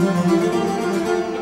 Música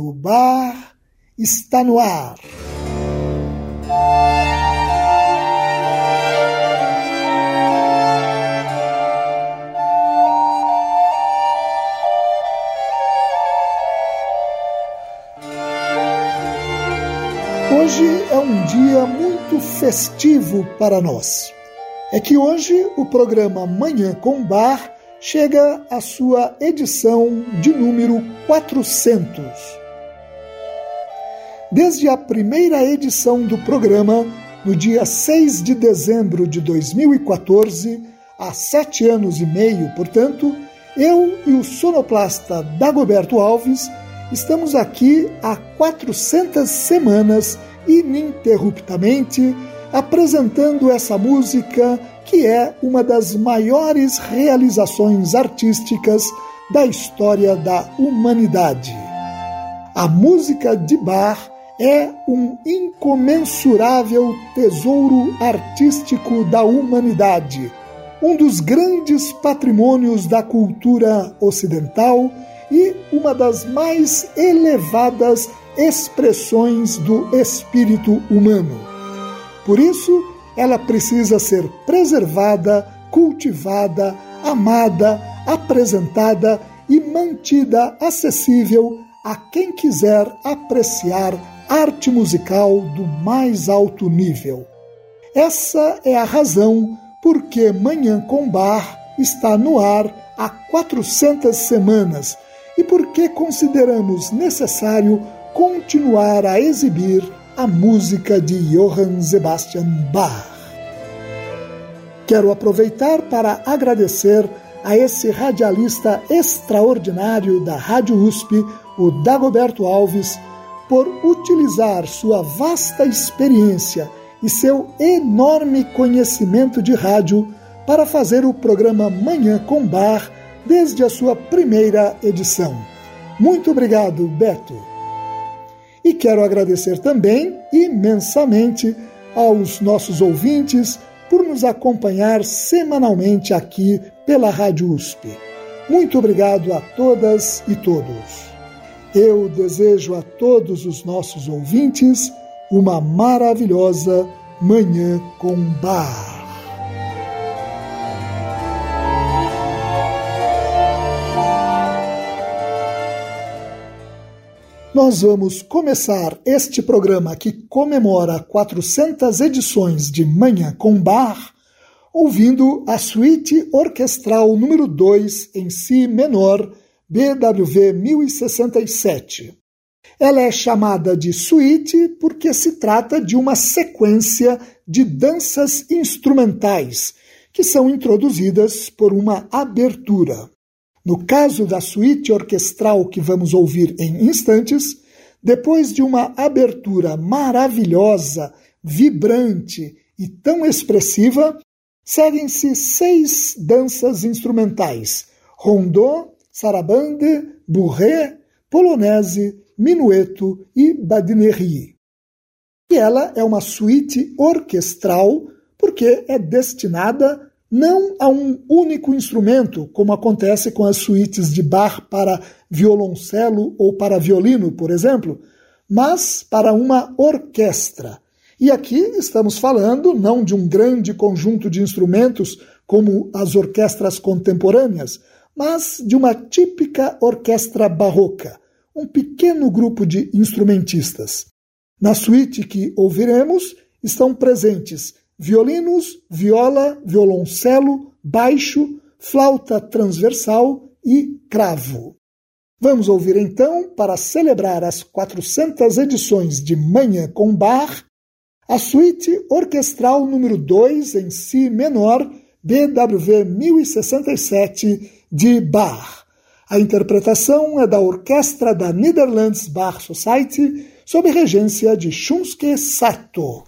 Bar está no ar. Hoje é um dia muito festivo para nós. É que hoje o programa Manhã com Bar chega à sua edição de número 400. Desde a primeira edição do programa, no dia 6 de dezembro de 2014, há sete anos e meio, portanto, eu e o sonoplasta Dagoberto Alves estamos aqui há 400 semanas ininterruptamente apresentando essa música que é uma das maiores realizações artísticas da história da humanidade. A música de Bach é um incomensurável tesouro artístico da humanidade, um dos grandes patrimônios da cultura ocidental e uma das mais elevadas expressões do espírito humano. Por isso, ela precisa ser preservada, cultivada, amada, apresentada e mantida acessível a quem quiser apreciar arte musical do mais alto nível. Essa é a razão por que Manhã com Bar está no ar há 400 semanas e por que consideramos necessário continuar a exibir a música de Johann Sebastian Bach. Quero aproveitar para agradecer a esse radialista extraordinário da Rádio USP, o Dagoberto Alves, por utilizar sua vasta experiência e seu enorme conhecimento de rádio para fazer o programa Manhã com Bar desde a sua primeira edição. Muito obrigado, Beto. E quero agradecer também imensamente aos nossos ouvintes por nos acompanhar semanalmente aqui pela Rádio USP. Muito obrigado a todas e todos. Eu desejo a todos os nossos ouvintes uma maravilhosa Manhã com Bar. Nós vamos começar este programa que comemora 400 edições de Manhã com Bar, ouvindo a suíte orquestral número 2 em Si menor, BWV 1067. Ela é chamada de suíte porque se trata de uma sequência de danças instrumentais que são introduzidas por uma abertura. No caso da suíte orquestral que vamos ouvir em instantes, depois de uma abertura maravilhosa, vibrante e tão expressiva, seguem-se seis danças instrumentais: rondô, sarabande, bourrée, polonese, minueto e badinerie. E ela é uma suíte orquestral porque é destinada não a um único instrumento, como acontece com as suítes de Bach para violoncelo ou para violino, por exemplo, mas para uma orquestra. E aqui estamos falando não de um grande conjunto de instrumentos como as orquestras contemporâneas, mas de uma típica orquestra barroca, um pequeno grupo de instrumentistas. Na suíte que ouviremos estão presentes violinos, viola, violoncelo, baixo, flauta transversal e cravo. Vamos ouvir então, para celebrar as 400 edições de Manhã com Bar, a suíte orquestral número 2 em Si menor, BWV 1067 de Bach. A interpretação é da orquestra da Netherlands Bach Society, sob regência de Shunsuke Sato.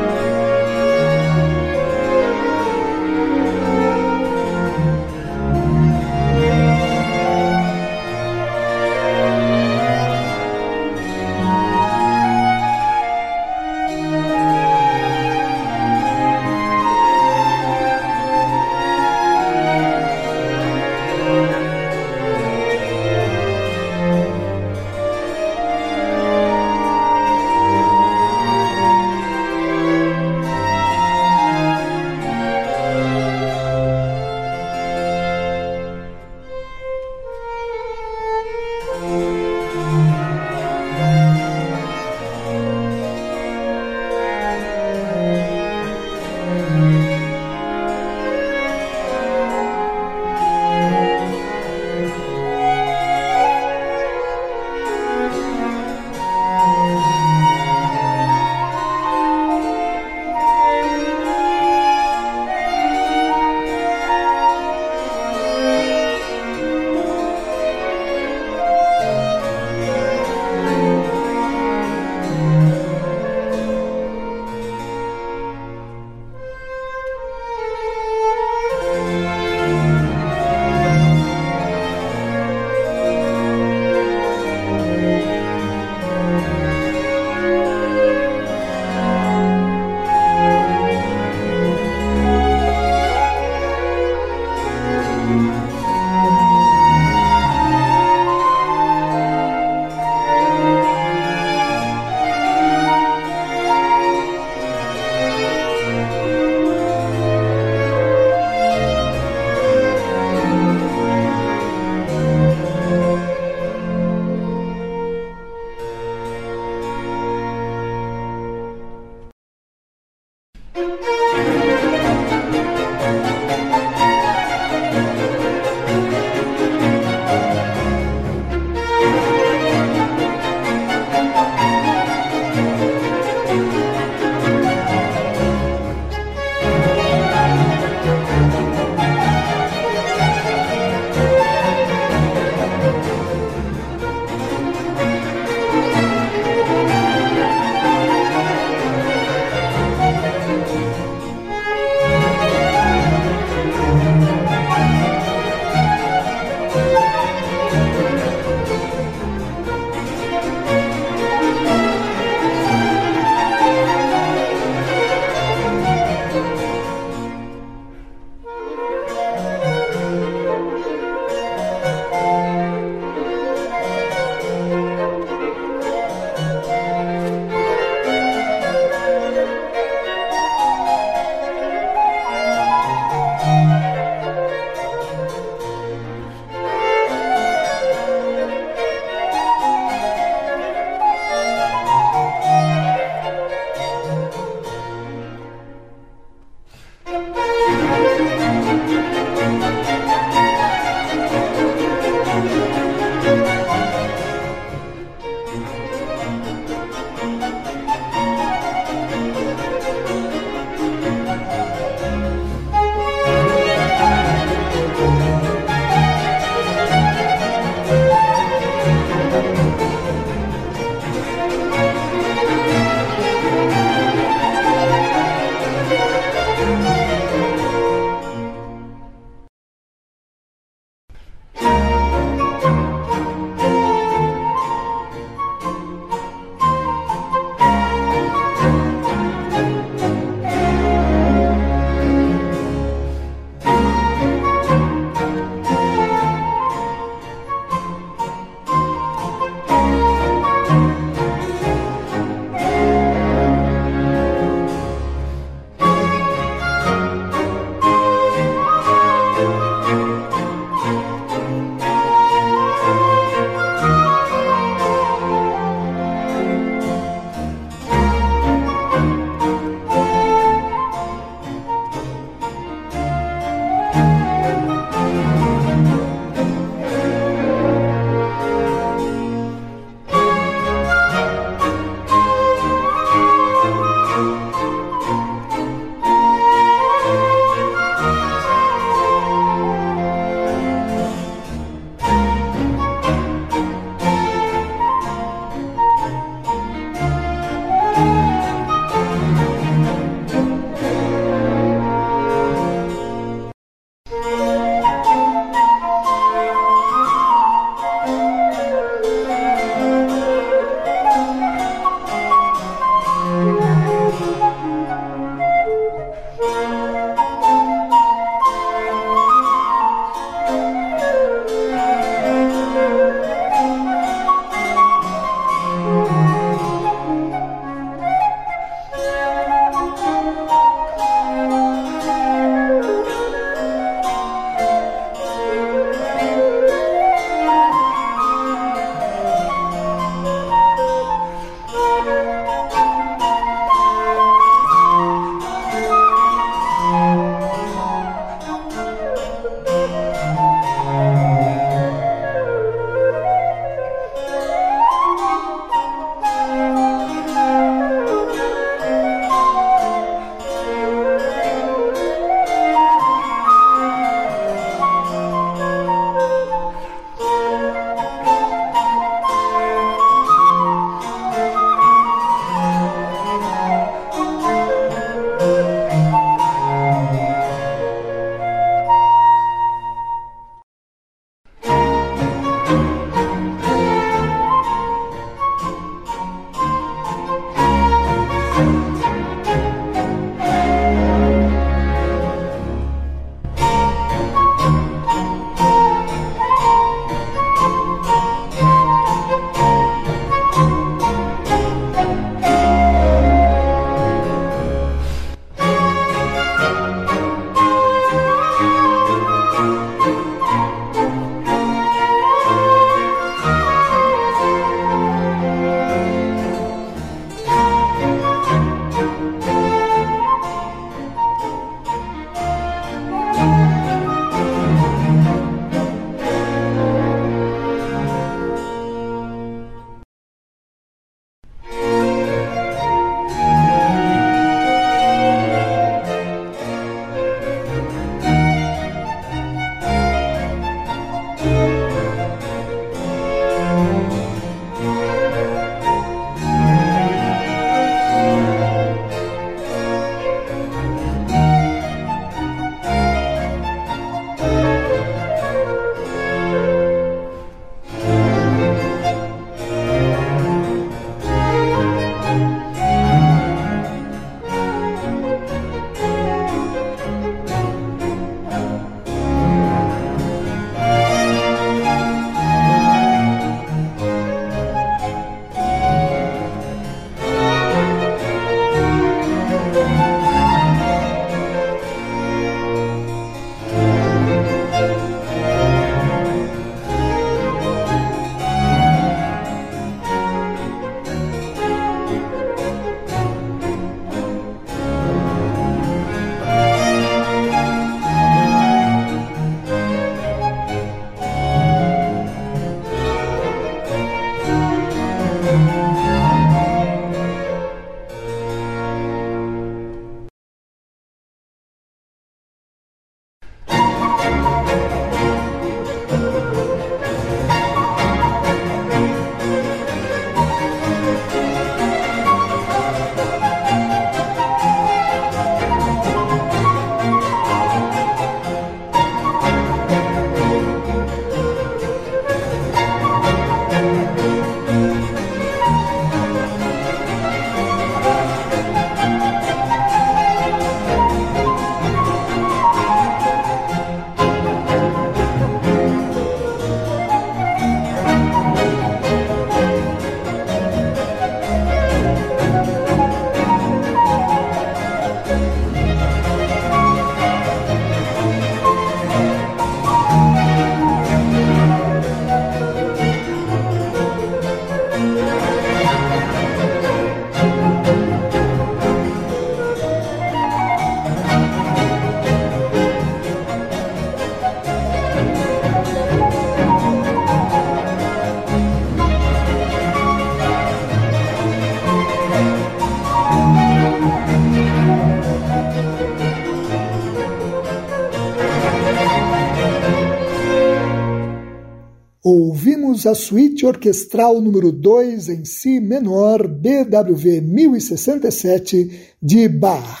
Ouvimos a suíte orquestral número 2 em Si menor, BWV 1067, de Bach.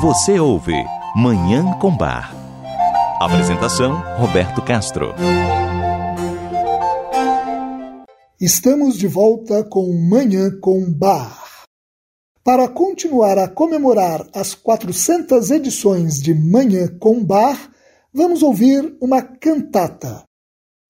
Você ouve Manhã com Bar. Apresentação: Roberto Castro. Estamos de volta com Manhã com Bar. Para continuar a comemorar as 400 edições de Manhã com Bar, vamos ouvir uma cantata.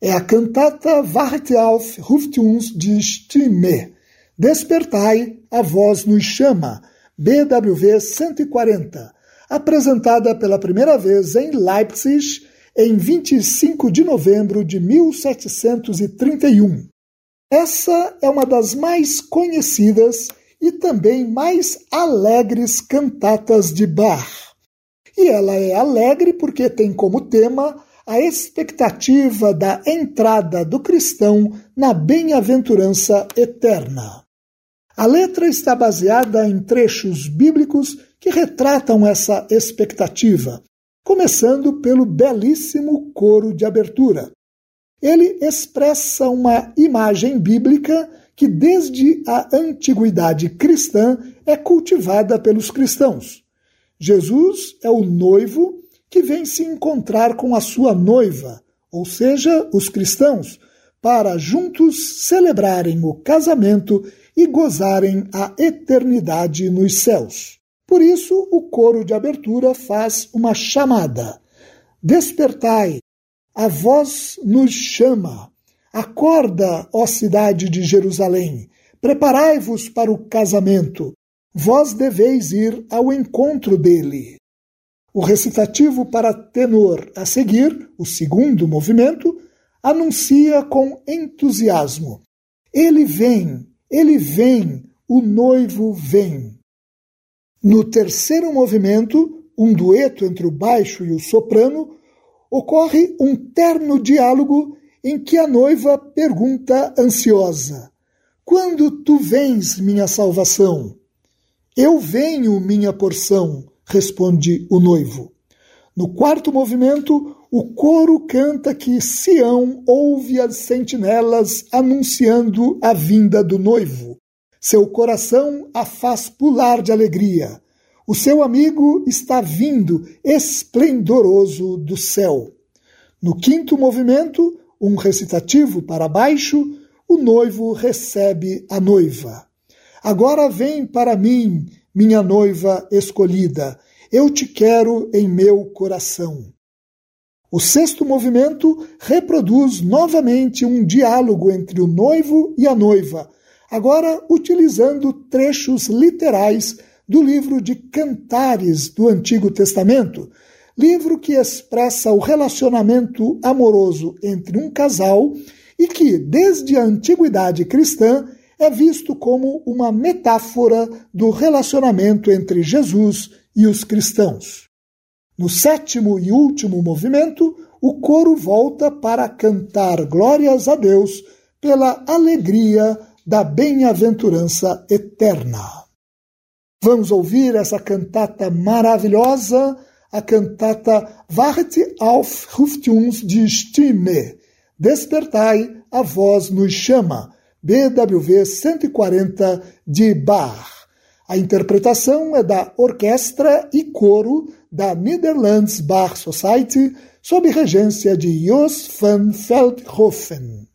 É a cantata Warte auf, ruft uns die Stimme. Despertai, a voz nos chama. BWV 140, apresentada pela primeira vez em Leipzig em 25 de novembro de 1731. Essa é uma das mais conhecidas e também mais alegres cantatas de Bach. E ela é alegre porque tem como tema a expectativa da entrada do cristão na bem-aventurança eterna. A letra está baseada em trechos bíblicos que retratam essa expectativa, começando pelo belíssimo coro de abertura, ele expressa uma imagem bíblica que, desde a antiguidade cristã, é cultivada pelos cristãos. Jesus é o noivo que vem se encontrar com a sua noiva, ou seja, os cristãos, para juntos celebrarem o casamento e gozarem a eternidade nos céus. Por isso, o coro de abertura faz uma chamada: Despertai, a voz nos chama. Acorda, ó cidade de Jerusalém, preparai-vos para o casamento. Vós deveis ir ao encontro dele. O recitativo para tenor a seguir, o segundo movimento, anuncia com entusiasmo: Ele vem, ele vem, o noivo vem. No terceiro movimento, um dueto entre o baixo e o soprano, ocorre um terno diálogo em que a noiva pergunta ansiosa: Quando tu vens, minha salvação? Eu venho, minha porção, responde o noivo. No quarto movimento, o coro canta que Sião ouve as sentinelas anunciando a vinda do noivo. Seu coração a faz pular de alegria. O seu amigo está vindo, esplendoroso do céu. No quinto movimento, um recitativo para baixo, o noivo recebe a noiva. Agora vem para mim, minha noiva escolhida, eu te quero em meu coração. O sexto movimento reproduz novamente um diálogo entre o noivo e a noiva, agora utilizando trechos literais do livro de Cantares do Antigo Testamento, livro que expressa o relacionamento amoroso entre um casal e que, desde a antiguidade cristã, é visto como uma metáfora do relacionamento entre Jesus e os cristãos. No sétimo e último movimento, o coro volta para cantar glórias a Deus pela alegria da bem-aventurança eterna. Vamos ouvir essa cantata maravilhosa, a cantata Warte auf, ruft die Stimme. Despertai, a voz nos chama. BWV 140 de Bach. A interpretação é da orquestra e coro da Netherlands Bach Society, sob regência de Jos van Veldhoven.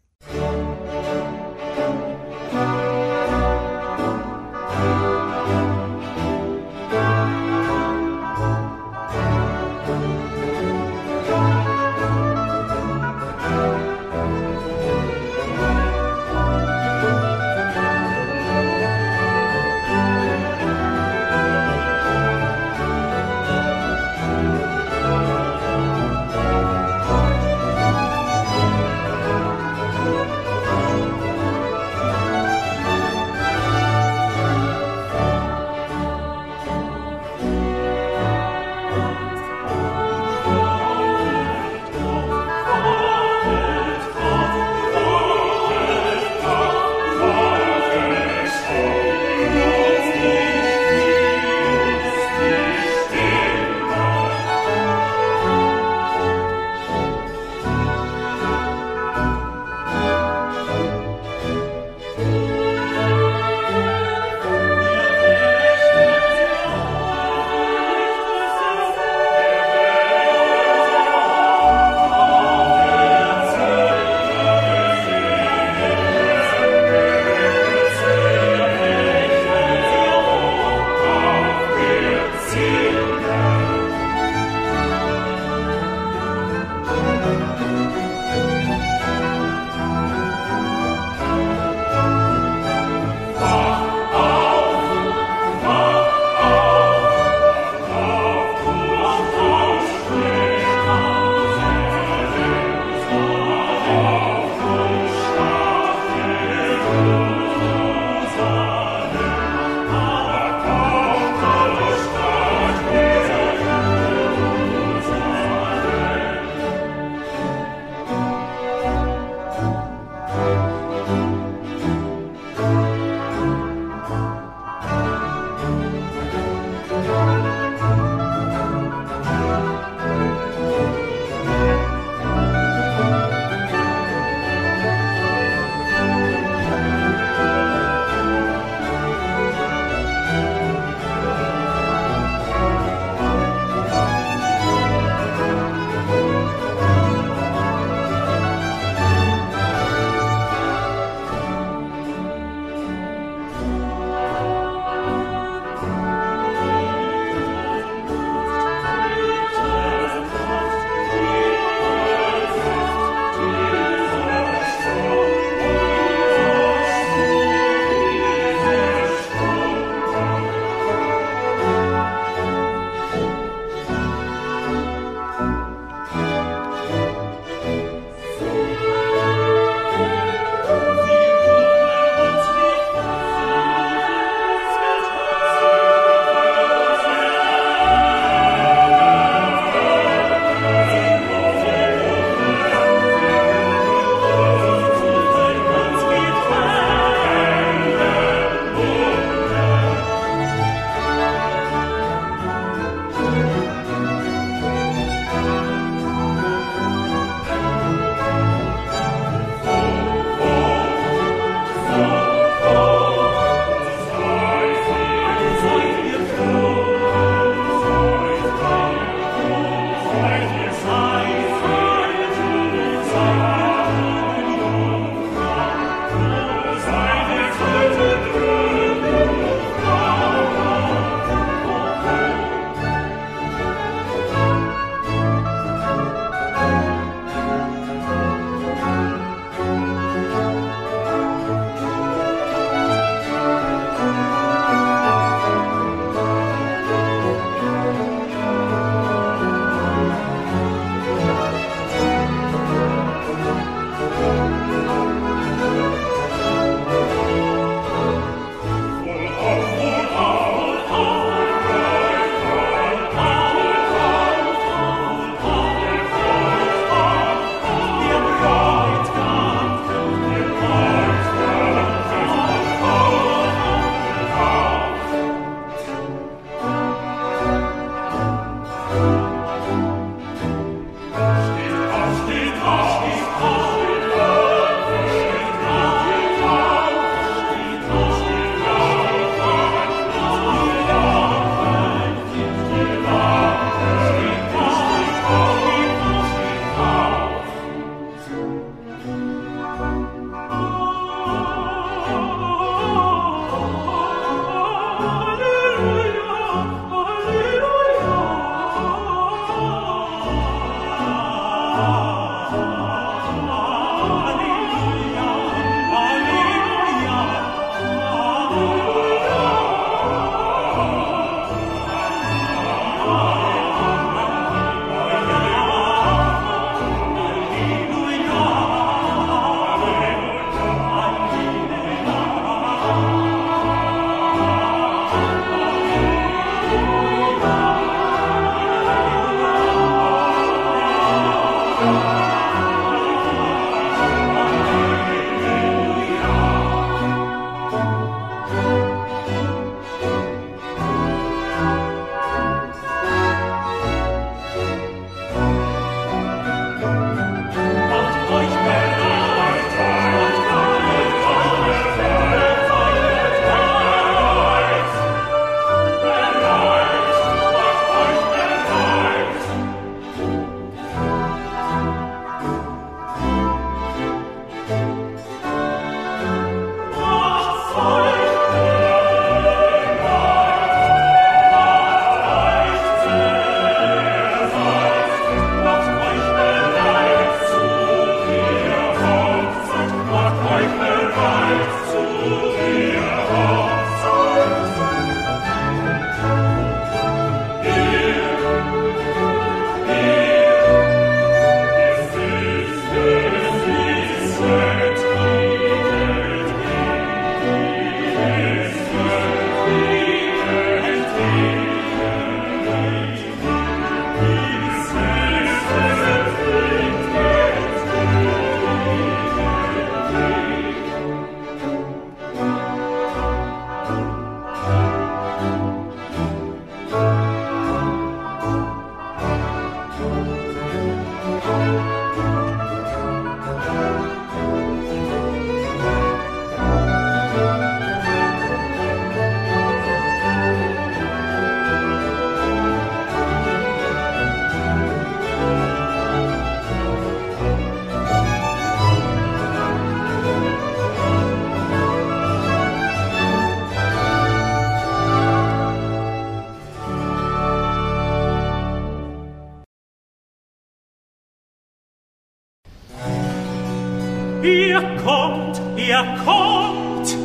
Kommt,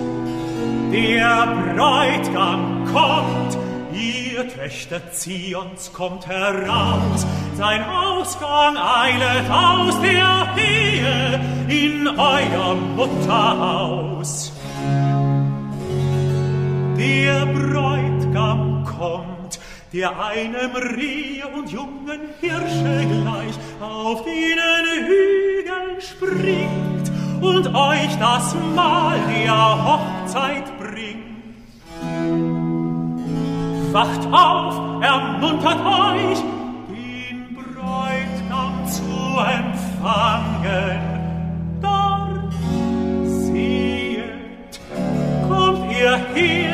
der Bräutigam kommt, ihr Töchter Zions kommt heraus, sein Ausgang eilet aus der Ehe in euer Mutterhaus. Der Bräutigam kommt, der einem Rehe und jungen Hirsche gleich auf den Hügeln springt und euch das Mahl der Hochzeit bringt. Wacht auf, ermuntert euch, den Bräutigam zu empfangen. Dort, sehet, kommt ihr hergegangen.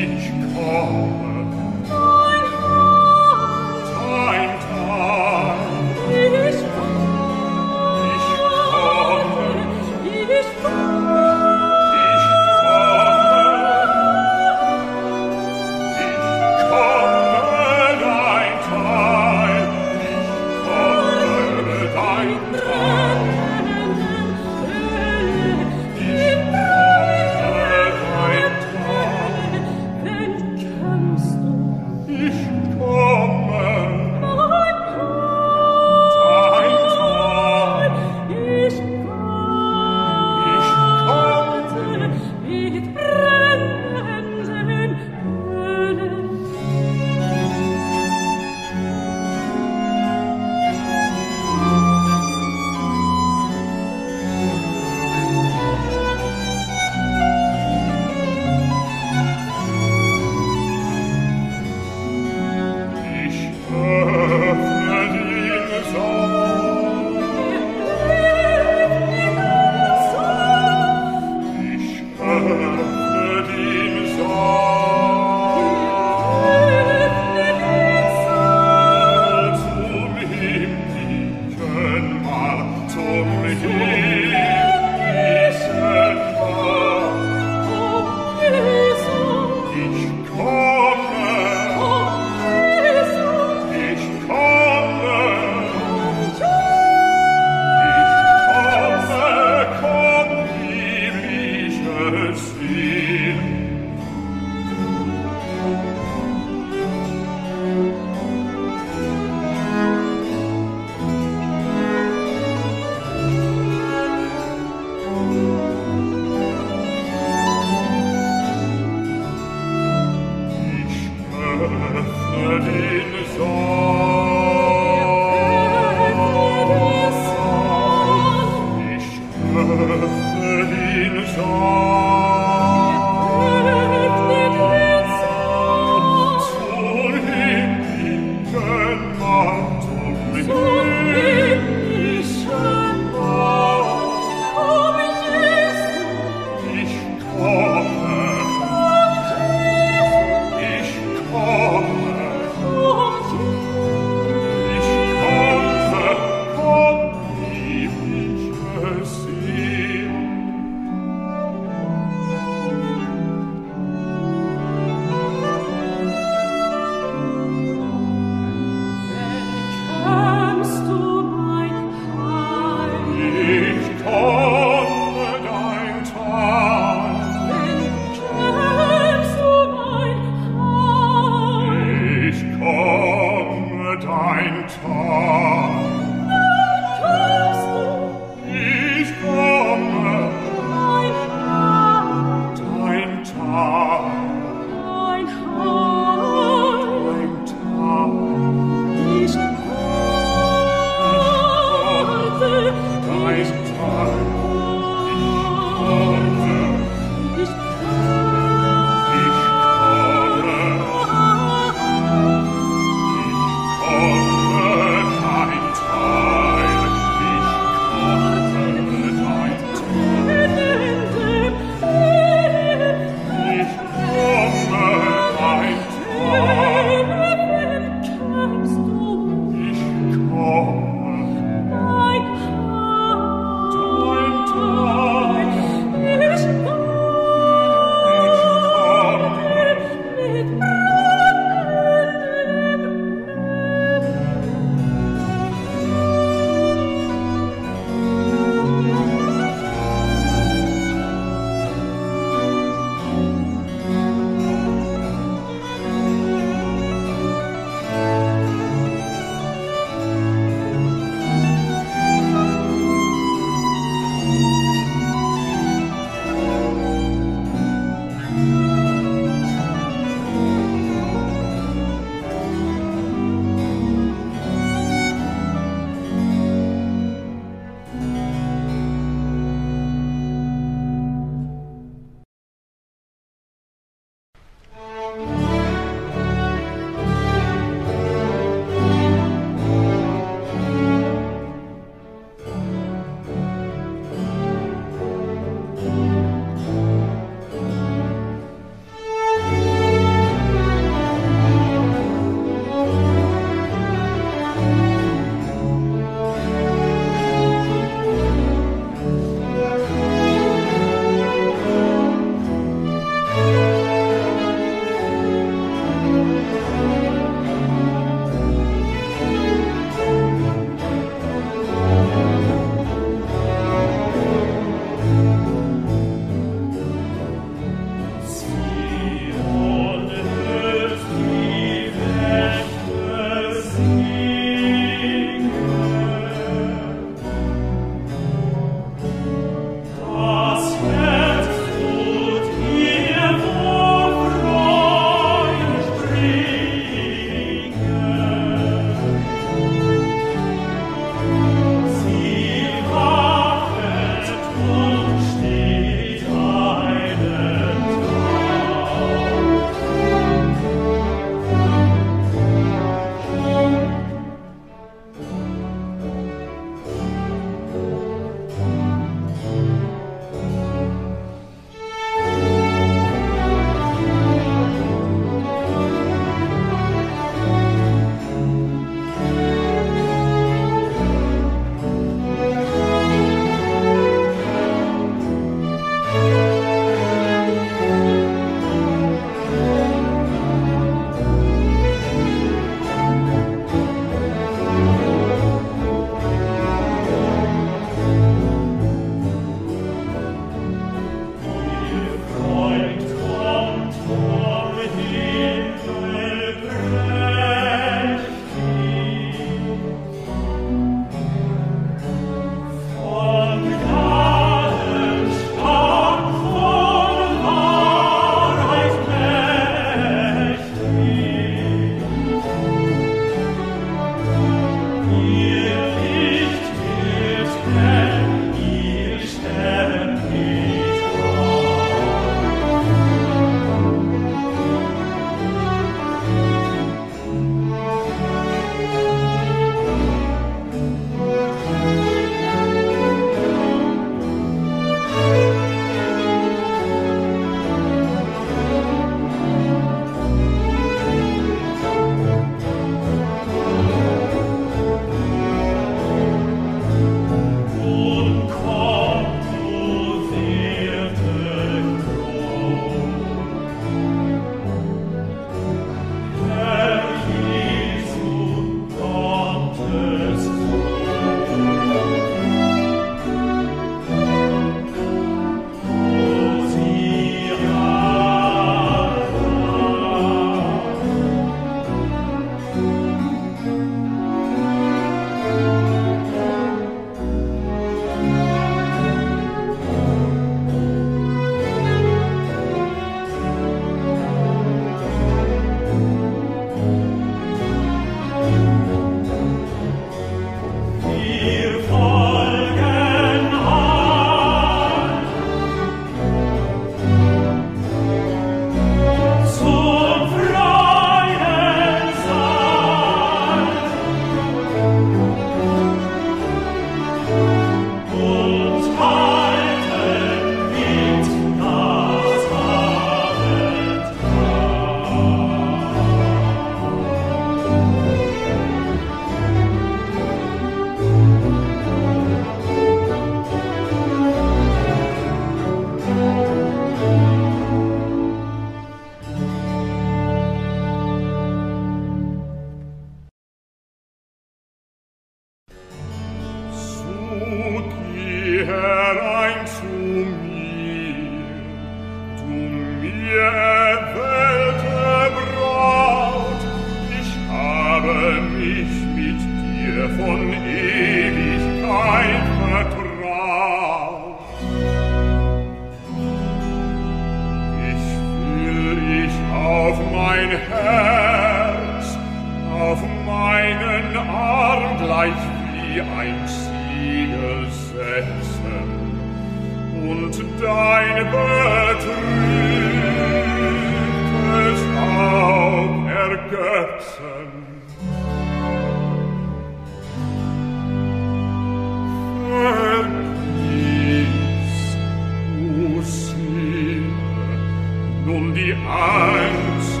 nun die Angst,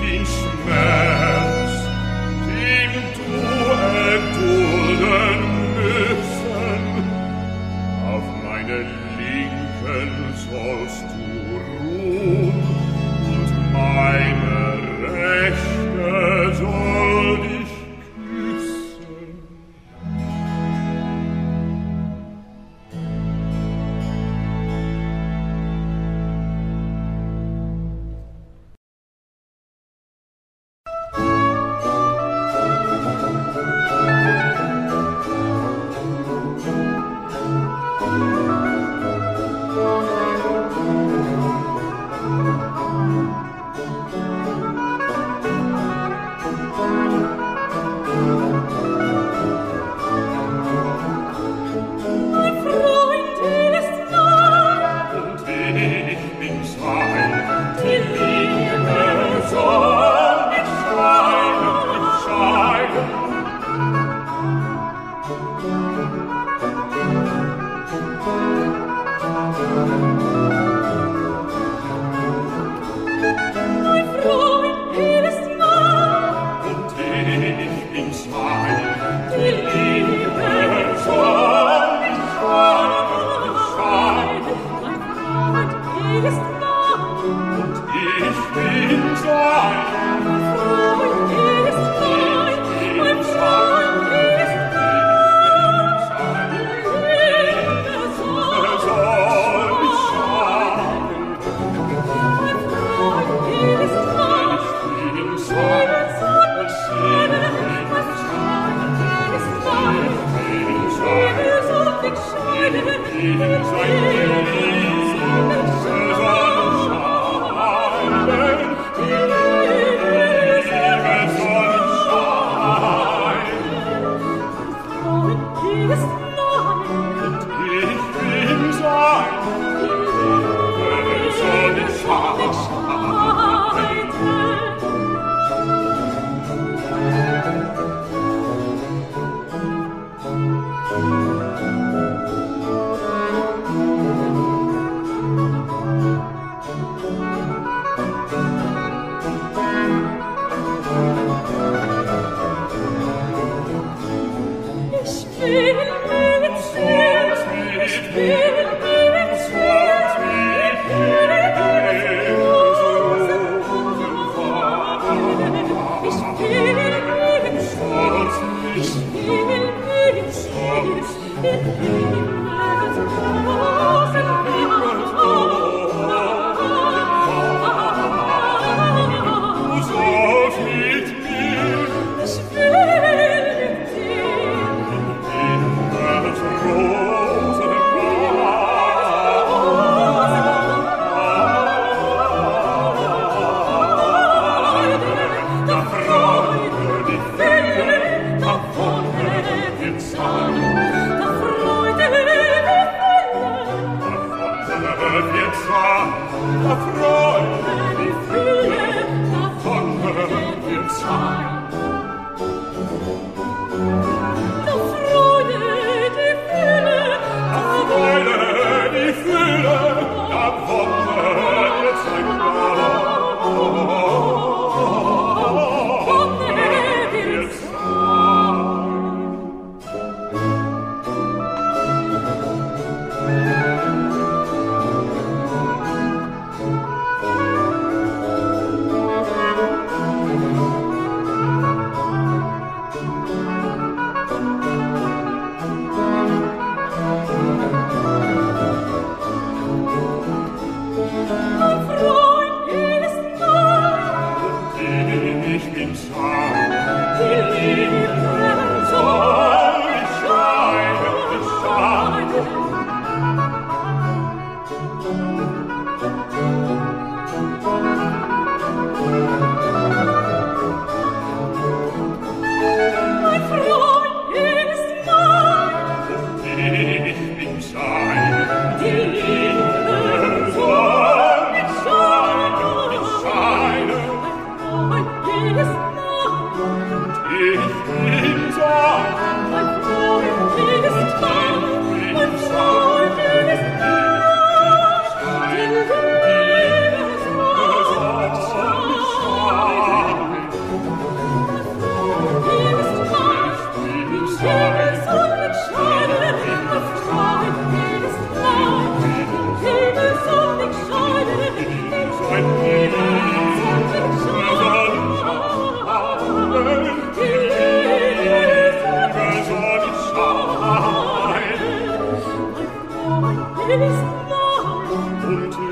den Schmerz, den du erdulden müssen. Auf meine Linken sollst du ruhen und meine Rechte soll Deus, und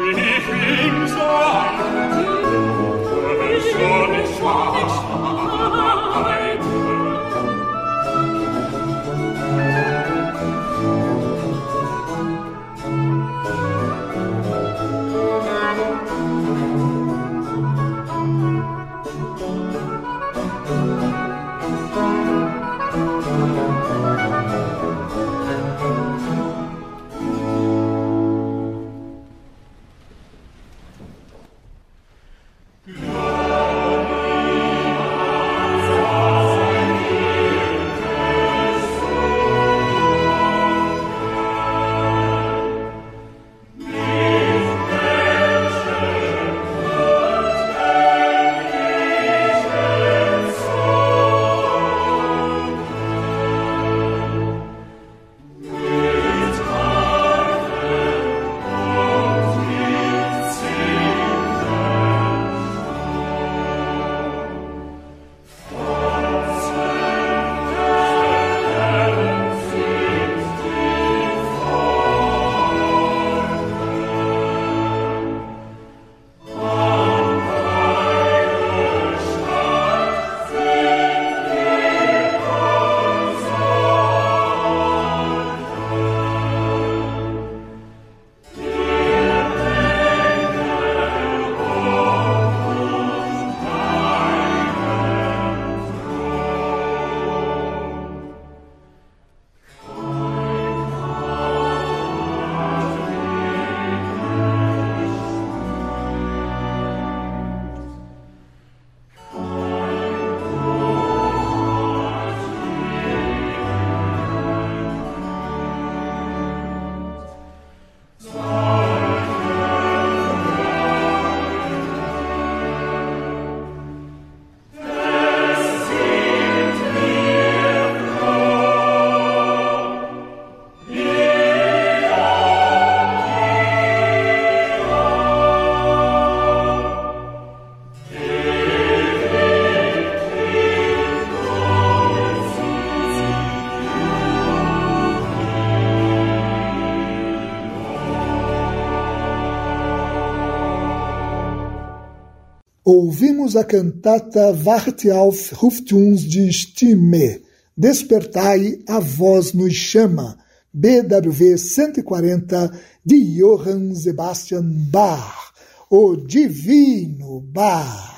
ouvimos a cantata Warte auf, ruft uns die Stimme, Despertai, a voz nos chama, BWV 140 de Johann Sebastian Bach, o Divino Bach.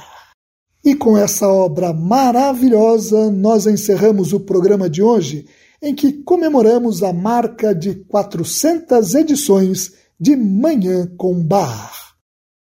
E com essa obra maravilhosa, nós encerramos o programa de hoje, em que comemoramos a marca de 400 edições de Manhã com Bar.